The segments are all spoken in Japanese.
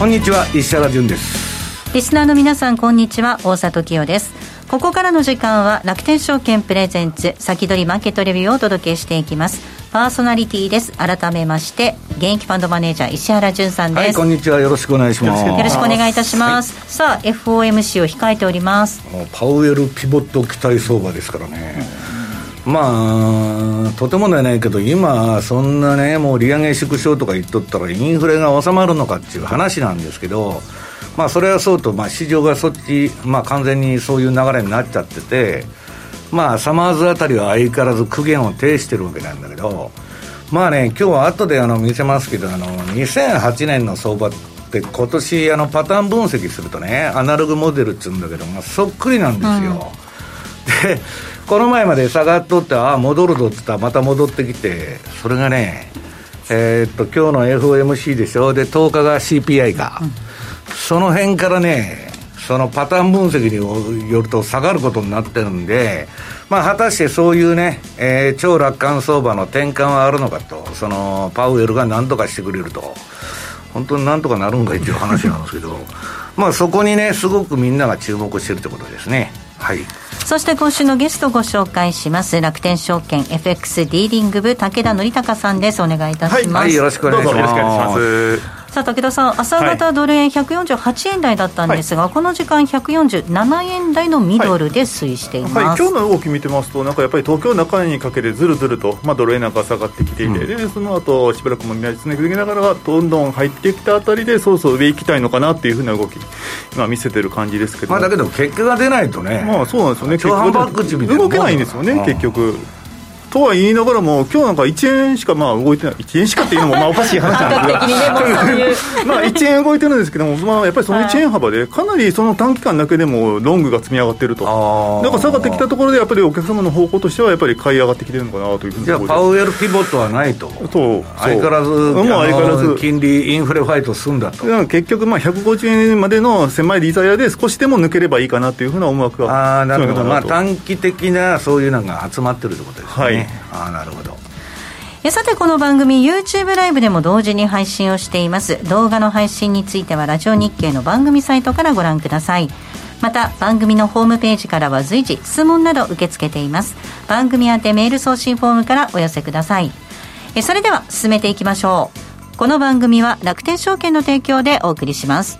こんにちは石原潤です。リスナーの皆さんこんにちは大里清です。ここからの時間は楽天証券プレゼンツ先取りマーケットレビューをお届けしていきます。パーソナリティです。改めまして現役ファンドマネージャー石原潤さんです、はい、こんにちは。よろしくお願いします。よろしくお願いいたします、はい、さあ FOMC を控えております。パウエルピボット期待相場ですからね、まあ、とてもではないけど、今、そんなね、もう利上げ縮小とか言っとったら、インフレが収まるのかっていう話なんですけど、まあ、それはそうと、まあ、市場がそっち、まあ、完全にそういう流れになっちゃってて、まあ、サマーズあたりは相変わらず苦言を呈してるわけなんだけど、まあね、今日は後であの見せますけど、あの2008年の相場って、今年あのパターン分析するとね、アナログモデルっていうんだけど、まあ、そっくりなんですよ。この前まで下がっとって、ああ、戻るぞって言ったら、また戻ってきて、それがね、えー、っと今日の FOMC でしょ、で10日が CPI か、うん、その辺からね、そのパターン分析によると下がることになってるんで、まあ、果たしてそういうね、えー、超楽観相場の転換はあるのかと、そのパウエルが何とかしてくれると、本当になんとかなるんかいっていう話なんですけど、まあそこにね、すごくみんなが注目してるってことですね。はい。そして今週のゲストご紹介します。楽天証券 FX ディーリング部武田則隆さんです。お願いいたします、はい、はい、よろしくお願いしますさあ武田さん、朝方ドル円148円台だったんですが、はい、この時間、147円台のミドルで推移しています、はい、はい、今日の動き見てますと、なんかやっぱり東京中にかけてずるずると、まあ、ドル円なんか下がってきていて、うん、でその後しばらくもみ合いつなぎながら、どんどん入ってきたあたりで、そろそろ上行きたいのかなっていうふうな動き、今、見せてる感じですけど、まあ、だけど、結果が出ないとね、まあ、そうなんですよね、結局動けないんですよね、結局。とは言いながらも、今日なんか1円しかまあ動いてない、1円しかっていうのもまあおかしい話なんですが、まあ1円動いてるんですけども、まあ、やっぱりその1円幅で、かなりその短期間だけでもロングが積み上がってると、だから下がってきたところで、やっぱりお客様の方向としては、やっぱり買い上がってきてるのかなというふうにじゃあ、パウエルピボットはないと、そう。相変わらず、もう相変わらず金利、インフレファイト済んだと。結局、まあ150円までの狭いリザヤで少しでも抜ければいいかなというふうな思惑があなるほど、まあ、短期的なそういうのが集まってるということですね。はい、あなるほど。ほどさてこの番組 YouTube ライブでも同時に配信をしています。動画の配信についてはラジオ日経の番組サイトからご覧ください。また番組のホームページからは随時質問など受け付けています。番組宛てメール送信フォームからお寄せください。えそれでは進めていきましょう。この番組は楽天証券の提供でお送りします。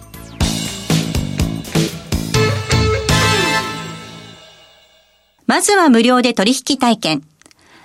まずは無料で取引体験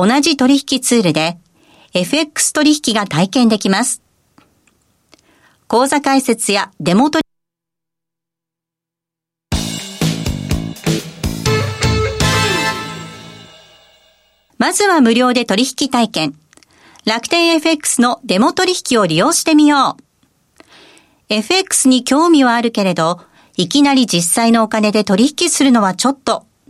同じ取引ツールで FX 取引が体験できます。講座解説やデモ取まずは無料で取引体験。楽天 FX のデモ取引を利用してみよう。FX に興味はあるけれど、いきなり実際のお金で取引するのはちょっと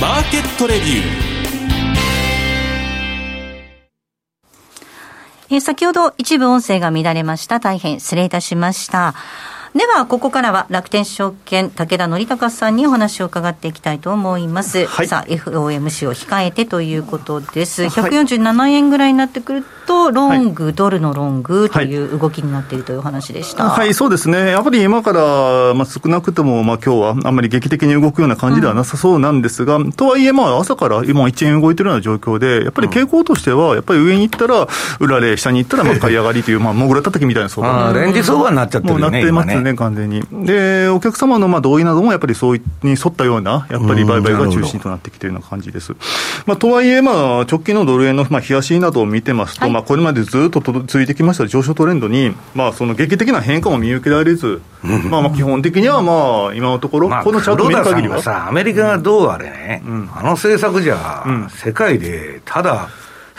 マーケットレビューえ先ほど一部音声が乱れました。大変失礼いたしました。では、ここからは楽天証券、武田則孝さんにお話を伺っていきたいと思います。はい、さあ、FOMC を控えてということです。147円ぐらいになってくると、ロング、はい、ドルのロングという動きになっているという話でした。はい、そうですね。やっぱり今から、まあ、少なくとも、まあ、今日はあんまり劇的に動くような感じではなさそうなんですが、うん、とはいえ、まあ、朝から今1円動いてるような状況で、やっぱり傾向としては、やっぱり上に行ったら、裏で、下に行ったら、まあ、買い上がりという、まあ、もぐらたたきみたいな相場。レンジ相場になっちゃってるよね。もうなってますね、完全に。で、お客様のまあ同意などもやっぱりそうに沿ったような、やっぱり売買が中心となってきているような感じです。まあ、とはいえ、まあ、直近のドル円のまあ冷やしなどを見てますと、はい、まあ、これまでずっと続いてきました上昇トレンドに、まあ、その劇的な変化も見受けられず、まあ、まあ基本的にはまあ、今のところ、このチャート見る限りは。さ、アメリカがどうあれね、うん、あの政策じゃ、うん、世界でただ、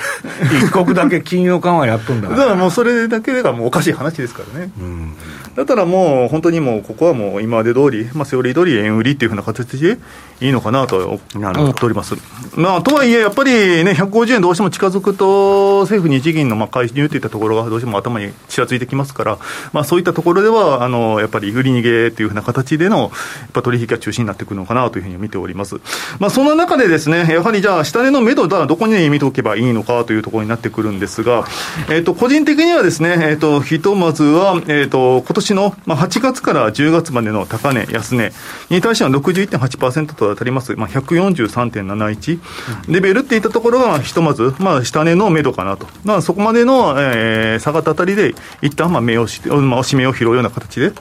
一国だけ金融緩和やっとんだから。だからもうそれだけがもうおかしい話ですからね。うんだったらもう、本当にもう、ここはもう今まで通り、まあ、セオリー通り円売りっていうふうな形でいいのかなと思っております。まあ、とはいえ、やっぱりね、150円どうしても近づくと、政府・日銀のまあ介入といったところがどうしても頭にちらついてきますから、まあ、そういったところでは、あのやっぱり売り逃げっていうふうな形でのやっぱ取引が中心になってくるのかなというふうに見ております。まあ、その中でですね、やはりじゃあ、下値の目処はどこに見ておけばいいのかというところになってくるんですが、えっ、ー、と、個人的にはですね、えっ、ー、と、ひとまずは、えっ、ー、と、今年の、まあ、8月から10月までの高値、安値に対しては61.8%と当たります、まあ、143.71、レベルっていったところが、ひとまず、まあ、下値の目処かなと、まあ、そこまでの、えー、下がったあたりで、一旦まあ目をし、まあ、押し目を拾うような形で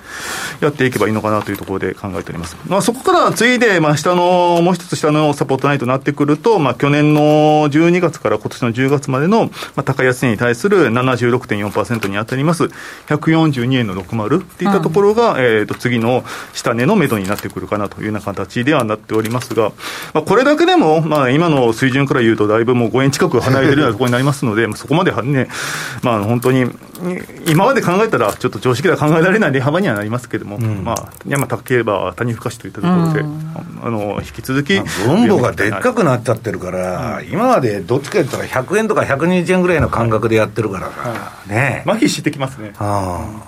やっていけばいいのかなというところで考えております。まあ、そこから次いで、まあ、下の、もう一つ下のサポートラインとなってくると、まあ、去年の12月から今年の10月までの、まあ、高安値に対する76.4%に当たります、142円の60っていったところろが、えー、と次の下値のめどになってくるかなというような形ではなっておりますが、まあ、これだけでも、まあ、今の水準から言うと、だいぶもう5円近く離れてるようなところになりますので、そこまではね、まあ、本当に、今まで考えたら、ちょっと常識では考えられない値幅にはなりますけれども、うん、まあ、山高ければ谷深しといったところで、うん、あの引き続き。分母がでっかくなっちゃってるから、うん、今までどっちか言ったら100円とか120円ぐらいの感覚でやってるからさ、はい、ね麻痺してきますね。あ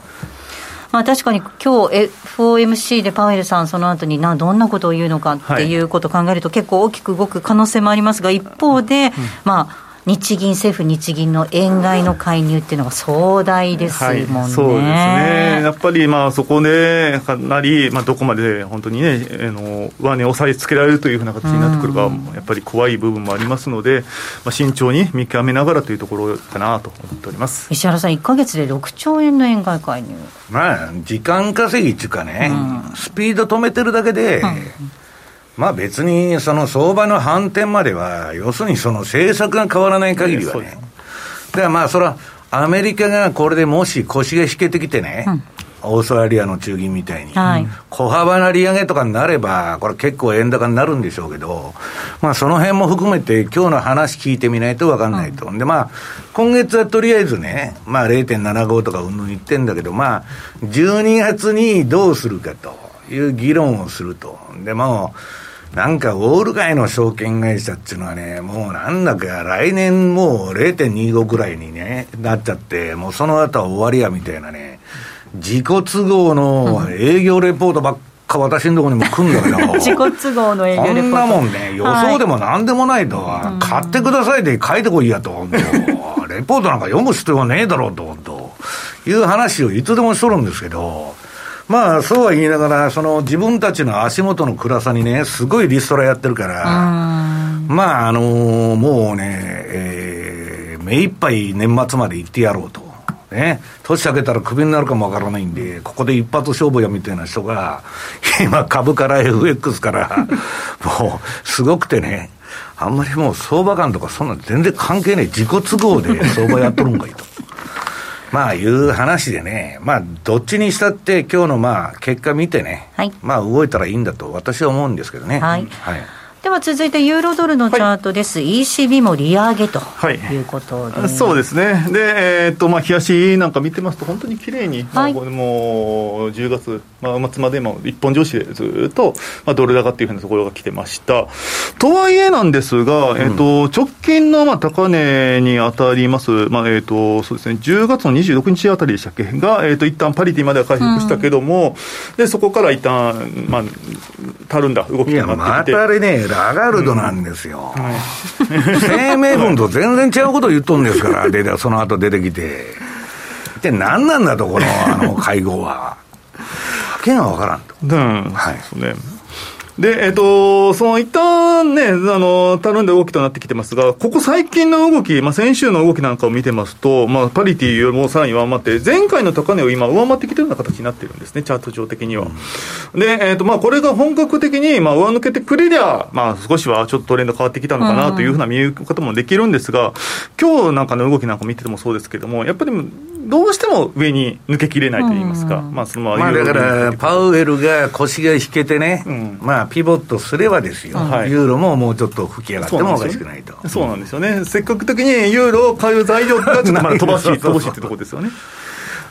まあ、確かに今日 FOMC でパウエルさん、その後になどんなことを言うのかっていうことを考えると、結構大きく動く可能性もありますが、一方で、まあ、日銀、政府、日銀の円買いの介入っていうのが壮大ですもんね、はい、そうですね、やっぱりまあそこでかなり、まあ、どこまで本当にね、あの上値を押さえつけられるというふうな形になってくるか、やっぱり怖い部分もありますので、まあ、慎重に見極めながらというところかなと思っております。石原さん、1か月で6兆円の円買い介入。まあ、時間稼ぎっていうかね、うん、スピード止めてるだけで、うんまあ別にその相場の反転までは、要するにその政策が変わらない限りはね、だからまあそれはアメリカがこれでもし腰が引けてきてね、うん、オーストラリアの中銀みたいに、はい、小幅な利上げとかになれば、これ結構円高になるんでしょうけど、まあその辺も含めて今日の話聞いてみないと分かんないと。うん、でまあ、今月はとりあえずね、まあ0.75とかうんぬん言ってんだけど、まあ、12月にどうするかという議論をすると。でも、なんかウォール街の証券会社っていうのはね、もうなんだか来年もう0.25ぐらいにね、なっちゃって、もうその後は終わりやみたいなね、自己都合の営業レポートばっか私のところにも来るんだけど、自己都合の営業レポート。こんなもんね、予想でもなんでもないと、はい、買ってくださいで書いてこいやと、レポートなんか読む必要はねえだろうと、という話をいつでもしとるんですけど、まあ、そうは言いながら、その自分たちの足元の暗さにね、すごいリストラやってるから、まあ、あのー、もうね、えー、目いっぱい年末まで行ってやろうと。ね、年明けたらクビになるかもわからないんで、ここで一発勝負やみたいな人が、今、株から FX から、もう、すごくてね、あんまりもう相場感とかそんな全然関係ない自己都合で相場やっとるんかいと。まあいう話でね、まあどっちにしたって今日のまあ結果見てね、はい、まあ動いたらいいんだと私は思うんですけどね。はい。はい。では続いてユーロドルのチャートです、はい、ECB も利上げとい。うことで、はい、そうですね、で、えー、っとまあ、冷やしなんか見てますと、本当に綺麗に、はい、もう10月、まあ、末までも一本上司でずっと、まあ、ドル高っていうふうなところが来てました。とはいえなんですが、えー、っと直近のまあ高値に当たります、まあえー、っとそうですね、10月の26日あたりでしたっけ？が、えー、っと一旦パリティまでは回復したけども、うん、でそこから一旦まあたるんだ動きとなってきて。またあれねラガルドなんですよ、うん。はい、声明文と全然違うこと言っとんですから、でその後出てきて、一体何なんだと、このあの会合は。わけが分からんと。うん、はい、そうねで、えっ、と、その一旦ね、あの、たるんで動きとなってきてますが、ここ最近の動き、まあ、先週の動きなんかを見てますと、まあ、パリティよりもさらに上回って、前回の高値を今上回ってきてるような形になってるんですね、チャート上的には。うん、で、えっ、と、まあ、これが本格的に、まあ、上抜けてくれりゃ、まあ、少しはちょっとトレンド変わってきたのかなというふうな見え方もできるんですが、今日なんかの動きなんか見ててもそうですけれども、やっぱりどうしても上に抜けきれないと言いますか、うん、まあ、そのまあ、だから、パウエルが腰が引けてね、うん、まあ、ピボットすればですよ、はい、ユーロももうちょっと吹き上がってもおかしくないと。そうなんですよね、せっかく的にユーロを買う材料がちょっとまだ飛ばし、飛ばしってところですよね。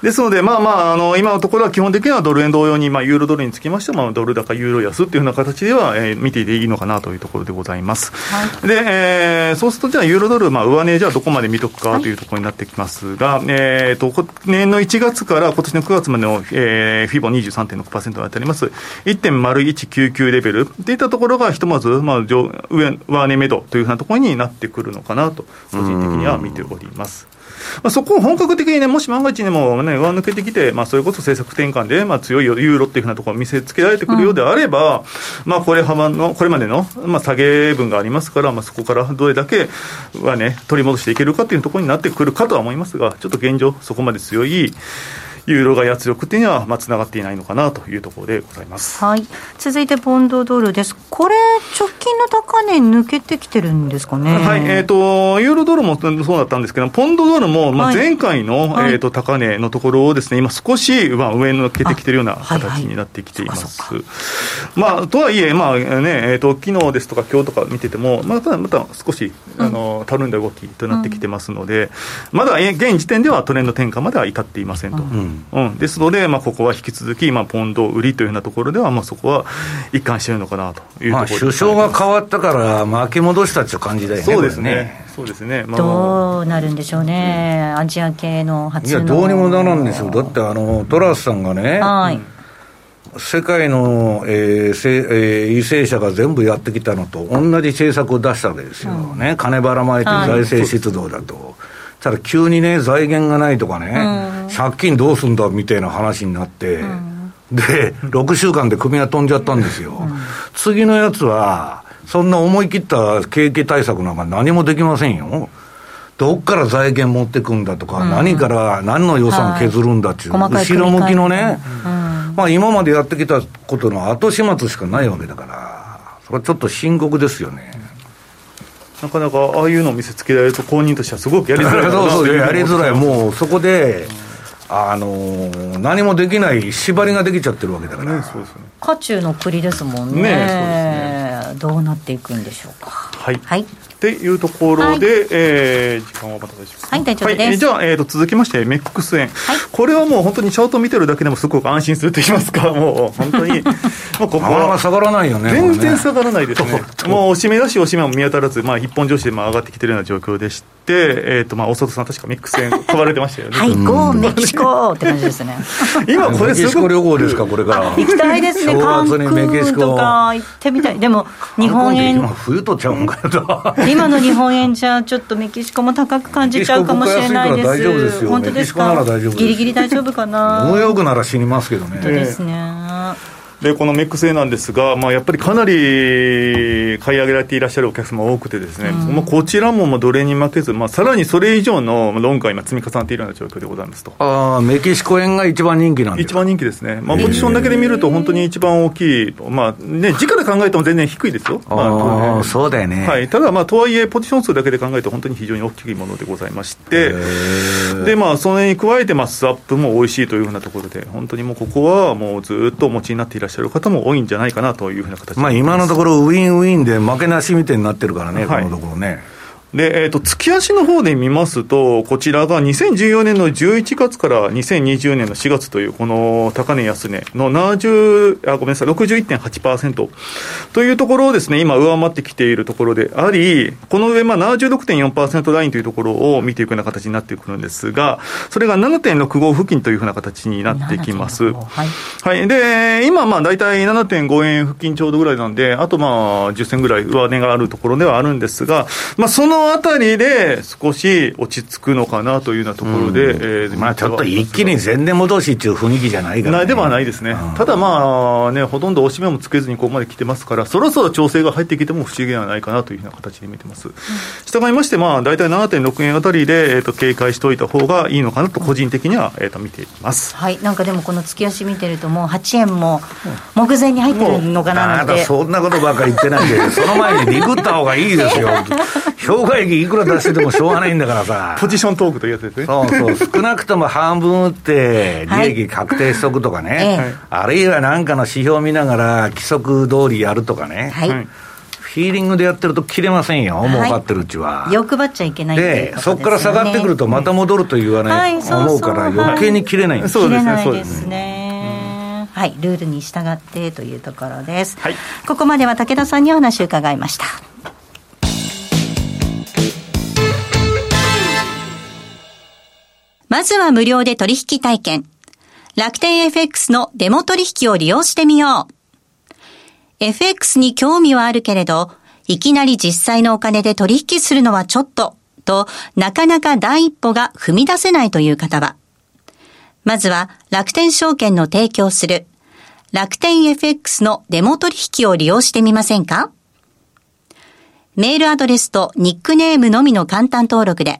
ですので、まあまあ、あの今のところは基本的にはドル円同様に、まあ、ユーロドルにつきましては、まあ、ドル高、ユーロ安っていうような形では、えー、見ていていいのかなというところでございます。はい、で、えー、そうすると、じゃあ、ユーロドル、まあ、上値、じゃあ、どこまで見とくかというところになってきますが、はい、えーと、年の1月から今年の9月までの、えー、フィボ23.6%に当たります、1.0199レベルといったところが、ひとまず、まあ、上上上値目処というふうなところになってくるのかなと、個人的には見ております。まあ、そこを本格的にね、もし万が一にも、ね、上抜けてきて、まあ、それこそ政策転換で、まあ、強いユーロっていうふうなところを見せつけられてくるようであれば、うん、まあ、これ幅の、これまでの、まあ、下げ分がありますから、まあ、そこからどれだけはね、取り戻していけるかというところになってくるかとは思いますが、ちょっと現状、そこまで強い、ユーロ買い圧力っていうのは、まあ、つながっていないのかなというところでございます、はい、続いてポンドドルです、これ、直近の高値抜けてきてるんですかね、はい。えーと、ユーロドルもそうだったんですけど、ポンドドルも、まあ、前回の、はい、えーと、高値のところをですね、今、少し、まあ、上抜けてきてるような形になってきています。まあ、とはいえ、まあねえーと、昨日ですとか、今日とか見てても、またまた少しあのたるんだ動きとなってきてますので、うん、まだ現時点ではトレンド転換までは至っていませんと。うんうん、ですので、まあ、ここは引き続き、まあ、ポンド売りというようなところでは、まあ、そこは一貫してるのかなというところ、首相が変わったから、巻き戻したっていう感じだよね、そうですね。そうですね、まあ、どうなるんでしょうね、うん、アジア系の初いや、どうにもならんですよ、だってあのトラスさんがね、はい、世界の、えーせえー、為政者が全部やってきたのと同じ政策を出したわけですよ、うん、ね、金ばらまいて財政出動だと。はいただ急にね、財源がないとかね、うん、借金どうすんだみたいな話になって、うん、で、6週間で組が飛んじゃったんですよ。うん、次のやつは、そんな思い切った景気対策なんか何もできませんよ。どっから財源持ってくんだとか、何から何の予算削るんだっていう、はい、後ろ向きのね、まあ今までやってきたことの後始末しかないわけだから、それはちょっと深刻ですよね。なかなかああいうのを見せつけられると、公認としてはすごくやりづらいそうそうやりづらい、もうそこで、あのー、何もできない縛りができちゃってるわけだから、ね、そうですね、渦中の栗ですもんね、ねそうですね。どうなっていくんでしょうか。はい、はいっていうところで、はい、えー、時間はまた大丈夫ですか、はい、大丈夫です。はい、じゃあ、えーと、続きまして、メックス円、はい、これはもう本当にチャート見てるだけでもすごく安心すると言いますか、もう本当に、まあ、ここは下がらないよね、全然下がらないですね、もうおしめだし、おしめも見当たらず、まあ、一本上司でまあ上がってきてるような状況でして、えーとまあ、大里さん、確かメックス円、買われてましたよね。はい、ゴー、メキシコって感じですね。今、これ、メキシコ旅行ですか、これから。行きたいですね、韓国とか行ってみたい、でも、日本円。今、冬とちゃうんかよ 今の日本円じゃちょっとメキシコも高く感じちゃうかもしれないです。大丈夫ですよ。本当ですか？ギリギリ大丈夫かな？ニューヨークなら死にますけどね。本当ですね。でこのメック製なんですが、まあ、やっぱりかなり買い上げられていらっしゃるお客様多くてですね、うん、まあ、こちらもまあどれに負けず、まあ、さらにそれ以上のロンが今積み重なっているような状況でございますと。ああメキシコ円が一番人気なんです一番人気ですね、まあ、ポジションだけで見ると本当に一番大きい、まあね、時価で考えても全然低いですよ、まあ、そうだよね、はい、ただ、まあ、とはいえポジション数だけで考えると本当に非常に大きいものでございましてで、まあ、それに加えてマスアップも美味しいというふうなところで本当にもうここはもうずっとお持ちになっていらっしゃる方も多いんじゃないかなというふうな形まあ今のところ、ウィンウィンで負けなしみたいになってるからね、はい、このところね。で、えっ、ー、と、月足の方で見ますと、こちらが2014年の11月から2020年の4月という、この高値安値の70、あ、ごめんなさい、61.8%というところをですね、今上回ってきているところであり、この上、まあ76.4%ラインというところを見ていくような形になってくるんですが、それが7.65付近というふうな形になってきます。はい。はい。で、今、まあ大体7.5円付近ちょうどぐらいなんで、あとまあ10銭ぐらい上値があるところではあるんですが、まあそののあたりで少し落ち着くのかなというようなところで、うん、えー、まあ、ちょっと一気に全年戻しっていう雰囲気じゃないから、ね、ではないですね、うん、ただまあね、ほとんど押し目もつけずにここまで来てますから、そろそろ調整が入ってきても不思議ではないかなというような形で見てます。うん、従いまして、まあ、大体7.6円あたりで、えーと、警戒しておいた方がいいのかなと、個人的には、えーと、見ています、はい、なんかでも、この月足見てると、もう8円も目前に入ってるのかななんて。そんなことばっかり言ってないで、その前にリグった方がいいですよ。評価益いくら出しててもしょうがないんだからさ。ポジショントークというやつですね。そうそう。少なくとも半分打って、利益確定しとくとかね。はい、あるいは何かの指標を見ながら、規則通りやるとかね。はい。フィーリングでやってると切れませんよ、はい、儲かってるうちは。欲張っちゃいけないで、ね、そこから下がってくると、また戻ると言わない、はい、思うから、余計に切れないんです、はい、そうですね、そうですね。はい、ルールに従ってというところです。はい、ここまでは武田さんにお話を伺いました。まずは無料で取引体験。楽天 FX のデモ取引を利用してみよう。FX に興味はあるけれど、いきなり実際のお金で取引するのはちょっと、と、なかなか第一歩が踏み出せないという方は、まずは楽天証券の提供する楽天 FX のデモ取引を利用してみませんか？メールアドレスとニックネームのみの簡単登録で、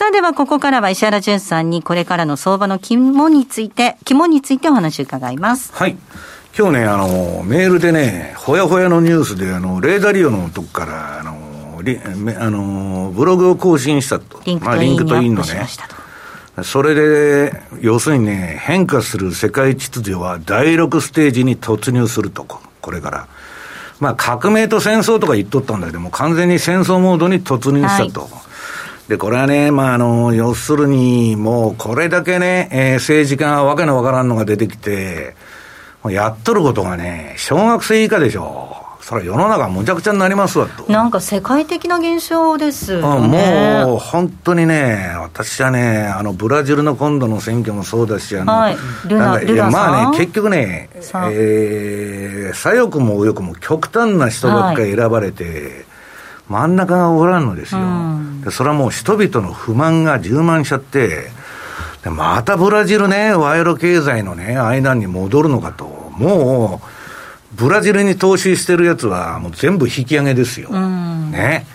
さあではここからは石原淳さんにこれからの相場の肝について、肝についてお話を伺います。はい。今日ね、あの、メールでね、ほやほやのニュースで、あの、レーダーリオのとこから、あの、リあのブログを更新したと。リンクトイン、まあ、 LinkedIn のね。それで、要するにね、変化する世界秩序は第6ステージに突入すると、これから。まあ、革命と戦争とか言っとったんだけども、完全に戦争モードに突入したと。はいで、これはね、まあ、あの、要するに、もう、これだけね、えー、政治家がわけのわからんのが出てきて、やっとることがね、小学生以下でしょ。それ世の中むちゃくちゃになりますわと。なんか世界的な現象ですよね。もう本当にね、私はね、あのブラジルの今度の選挙もそうだし、あの、はい、ルナルナまあね、結局ね、えー、左翼も右翼も極端な人ばっかり選ばれて、はい真ん中がおらんのですよ、うん、それはもう人々の不満が充満しちゃって、でまたブラジルね、賄賂経済のね、間に戻るのかと。もう、ブラジルに投資してるやつは、もう全部引き上げですよ。ね。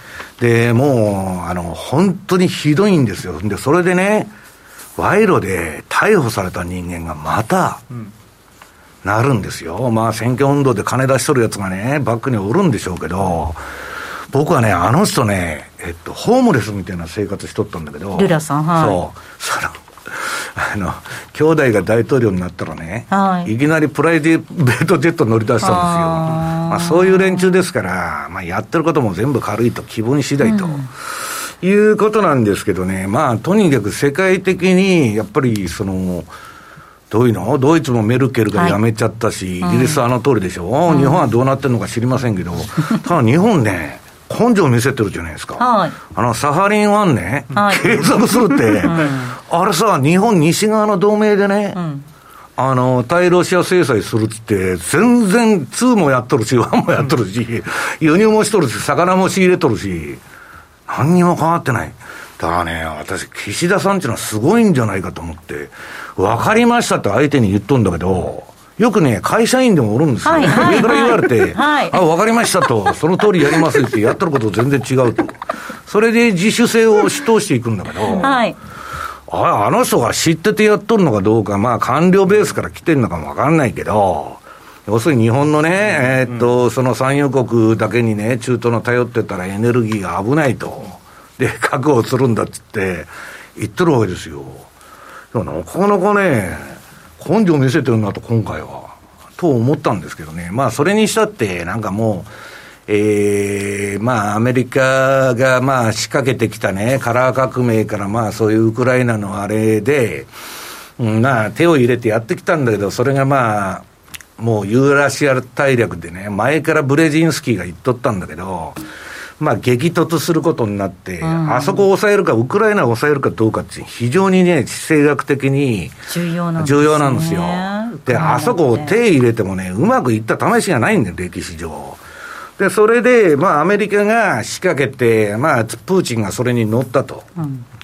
で、もう、あの、本当にひどいんですよ。で、それでね、賄賂で逮捕された人間がまた、なるんですよ。まあ、選挙運動で金出しとるやつがね、バックにおるんでしょうけど、僕はね、あの人ね、えっと、ホームレスみたいな生活しとったんだけど、ルラさん、はい。そう。その、あの、兄弟が大統領になったらね、はいい、きなりプライベートジェット乗り出したんですよ。まあ、そういう連中ですから、まあ、やってることも全部軽いと、気分次第と。いうことなんですけどね、まあ、とにかく世界的に、やっぱり、その、どういうの？ドイツもメルケルが辞めちゃったし、イギリスはあの通りでしょ、日本はどうなってるのか知りませんけど、ただ日本ね、根性見せてるじゃないですか。はい。あの、サハリン1ね、はい。継続するって、あれさ、日本西側の同盟でね、あの、対ロシア制裁するっつって、全然2もやっとるし、1もやっとるし、輸入もしとるし、魚も仕入れとるし、何にも変わってない。だからね、私、岸田さんっていうのはすごいんじゃないかと思って、分かりましたって相手に言っとんだけど、よくね、会社員でもおるんですよ。はいはい上から言われて、はいあ、分かりましたと、その通りやりますってやってること全然違うと。それで自主性を主導していくんだけど、はい。ああの人が知っててやっとるのかどうか、まあ官僚ベースから来てるのかもわかんないけど、要するに日本のね、えーっと、その産油国だけにね、中東の頼ってたらエネルギーが危ないと。で、確保するんだっつって言ってるわけですよ。でもなかなかね、根性見せてるなと、今回は。と思ったんですけどね。まあ、それにしたって、なんかもう、ええまあ、アメリカが、まあ、仕掛けてきたね、カラー革命から、まあ、そういうウクライナのあれで、うん、まあ、手を入れてやってきたんだけど、それがまあ、もうユーラシア大陸でね、前からブレジンスキーが言っとったんだけど、まあ、激突することになって、あそこを抑えるか、ウクライナを抑えるかどうかって、非常にね、地政学的に重要なんですね重要なんですよ。で、あそこを手手入れてもね、うまくいった試しがないんだよ、歴史上。で、それで、まあ、アメリカが仕掛けて、まあ、プーチンがそれに乗ったと。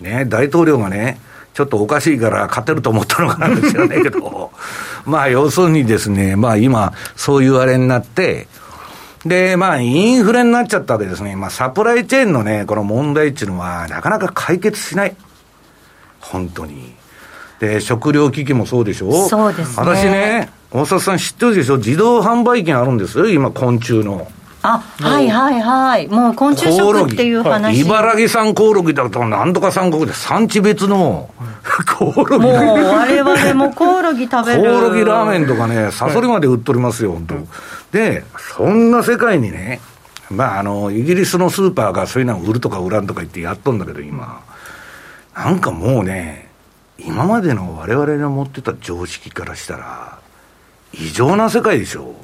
ね、大統領がね、ちょっとおかしいから勝てると思ったのかなんですよねけど、まあ、要するにですね、まあ、今、そういうあれになって、で、まあ、インフレになっちゃったわけですね。まあ、サプライチェーンのね、この問題っていうのは、なかなか解決しない。本当に。で、食料危機もそうでしょそうですね私ね、大里さん知ってるでしょ自動販売機があるんですよ、今、昆虫の。あ、はいはいはい。もう昆虫食っていう話。茨城産コオロギだと、なんとか産国で産地別のコオロギもう我々もコオロギ食べる。コオロギラーメンとかね、サソリまで売っとりますよ、本当。で、そんな世界にね、まあ、あの、イギリスのスーパーがそういうのを売るとか売らんとか言ってやっとんだけど、今。なんかもうね、今までの我々の持ってた常識からしたら、異常な世界でしょ。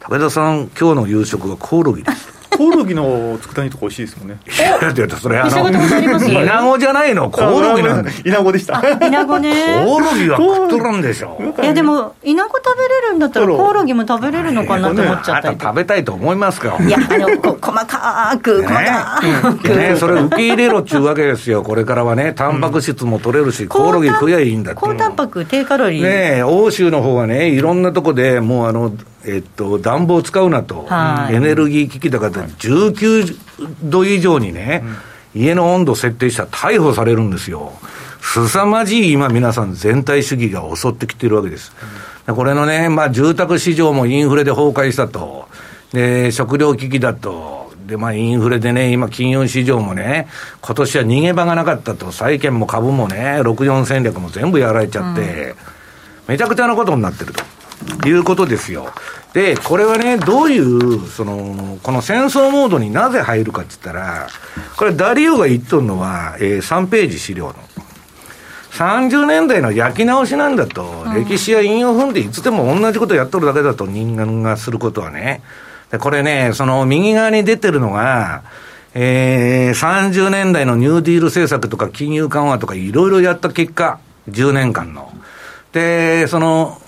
武田さん、今日の夕食はコオロギです。コオロギの佃煮とか美味しいですもんね。いやいやそれあ召し上がったことありますイナゴじゃないの、コオロギなん。イナゴでした。イナゴね。コオロギは食っとるんでしょ。いやでも、イナゴ食べれるんだったら、コオロギも食べれるのかなと思っちゃったりとあなた食べたいと思いますか？いや、あの、こ細かく、細かく。ねね、それ受け入れろっちゅうわけですよ、これからはね、タンパク質も取れるし、コオロギ食えばいいんだって。高タンパク、低カロリー。ねえ、欧州の方はね、いろんなとこでもうあの、えっと、暖房使うなと、はいエネルギー危機だから、19度以上にね、家の温度設定したら逮捕されるんですよ。凄まじい今皆さん全体主義が襲ってきてるわけです。これのね、まあ住宅市場もインフレで崩壊したと。で、食料危機だと。で、まあインフレでね、今金融市場もね、今年は逃げ場がなかったと。債券も株もね、64戦略も全部やられちゃって、めちゃくちゃなことになってると。いうことですよ。で、これはね、どういう、その、この戦争モードになぜ入るかって言ったら、これダリオが言っとるのは、えー3ページ資料の。30年代の焼き直しなんだと、歴史や引用踏んでいつでも同じことやっとるだけだと人間がすることはね。で、これね、その右側に出てるのが、えー、30年代のニューディール政策とか金融緩和とかいろいろやった結果、10年間の。で、その、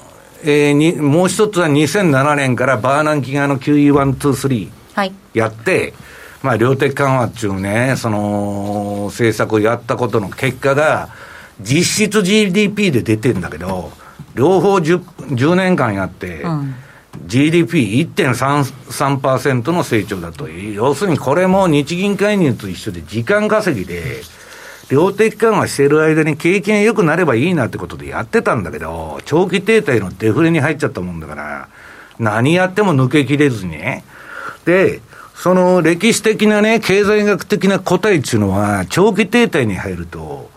えーに、もう一つは2007年からバーナンキ側の QE123 はい。やって、まあ、量的緩和っていうね、その、政策をやったことの結果が、実質 GDP で出てんだけど、両方 10, 10年間やって、うん、GDP1.33% の成長だと。要するにこれも日銀介入と一緒で時間稼ぎで、量的緩和してる間に景気が良くなればいいなってことでやってたんだけど、長期停滞のデフレに入っちゃったもんだから、何やっても抜けきれずにね。で、その歴史的なね、経済学的な答えっていうのは、長期停滞に入ると、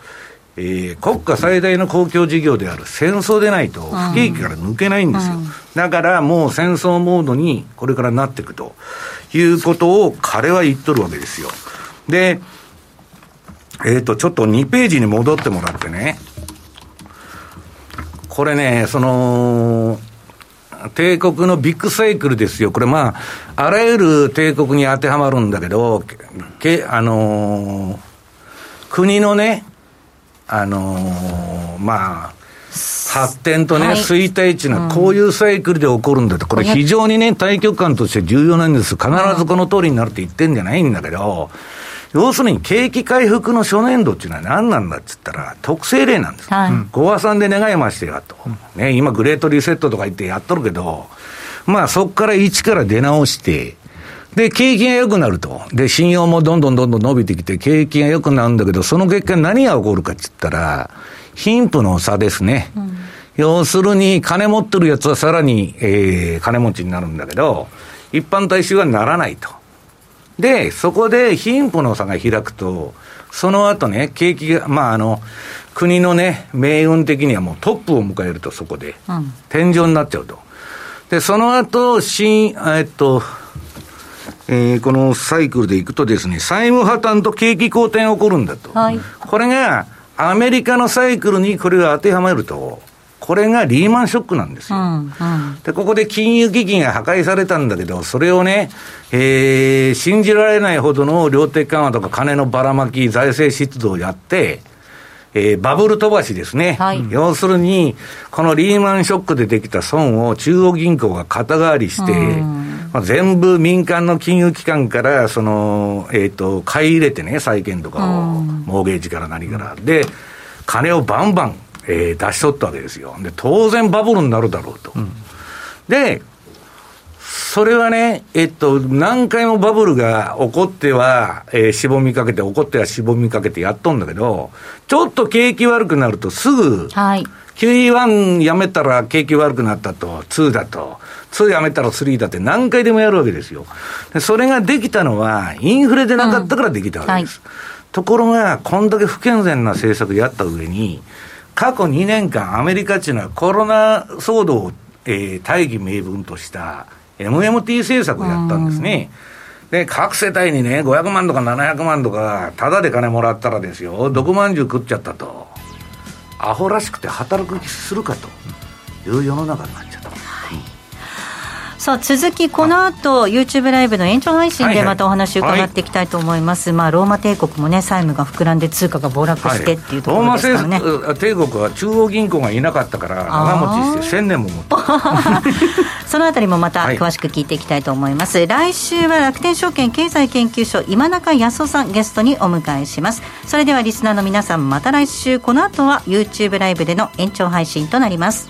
えー、国家最大の公共事業である戦争でないと不景気から抜けないんですよ、うん、だからもう戦争モードにこれからなっていくということを彼は言っとるわけですよ。で、えっ、ー、と、ちょっと2ページに戻ってもらってね、これね、その、帝国のビッグサイクルですよ。これまあ、あらゆる帝国に当てはまるんだけど、けあのー、国のね、あのー、まあ、発展とね、はい、衰退っていうのは、こういうサイクルで起こるんだと、これ、非常にね、対局観として重要なんです、必ずこの通りになるって言ってんじゃないんだけど、要するに景気回復の初年度っていうのは何なんだっつったら、特性例なんです。はい、5和さんで願いましてやと。ね、今、グレートリセットとか言ってやっとるけど、まあそこから一から出直して、で、景気が良くなると。で、信用もどんどんどんどん伸びてきて、景気が良くなるんだけど、その結果何が起こるかって言ったら、貧富の差ですね。うん、要するに、金持ってるやつはさらに、えー、金持ちになるんだけど、一般大衆はならないと。で、そこで貧富の差が開くと、その後ね、景気が、まあ、あの、国のね、命運的にはもうトップを迎えると、そこで。うん、天井になっちゃうと。で、その後、新、えっと、えー、このサイクルでいくとですね、債務破綻と景気好転起こるんだと。はい、これが、アメリカのサイクルにこれが当てはまると、これがリーマンショックなんですよ。うんうん、で、ここで金融危機が破壊されたんだけど、それをね、えー、信じられないほどの量的緩和とか金のばらまき、財政出動をやって、えー、バブル飛ばしですね、はい、要するに、このリーマンショックでできた損を中央銀行が肩代わりして、まあ、全部民間の金融機関から、その、えっ、ー、と、買い入れてね、債券とかを、モーゲージから何から。で、金をバンバン、えー、出し取ったわけですよ。で、当然バブルになるだろうと。うん、で、それはね、えっと、何回もバブルが起こっては、えー、しぼみかけて、起こってはしぼみかけてやっとんだけど、ちょっと景気悪くなるとすぐ、はい、QE1 やめたら景気悪くなったと、2だと、2やめたら3だって何回でもやるわけですよ。でそれができたのは、インフレでなかったからできたわけです。うんはい、ところが、こんだけ不健全な政策やった上に、過去2年間、アメリカっていうのはコロナ騒動を、えー、大義名分とした MMT 政策をやったんですね。で、各世帯にね、500万とか700万とか、ただで金もらったらですよ、毒まんじゅう食っちゃったと、アホらしくて働く気するかという世の中になっちゃった。さあ続きこの後 YouTube ライブの延長配信でまたお話を伺っていきたいと思います、はい。はい、まあ、ローマ帝国もね債務が膨らんで通貨が暴落してっていうところですからね、ローマ帝国は中央銀行がいなかったから長持ちして1000年も持って。そのあたりもまた詳しく聞いていきたいと思います、はい、来週は楽天証券経済研究所今中康夫さんゲストにお迎えします。それではリスナーの皆さんまた来週。この後は YouTube ライブでの延長配信となります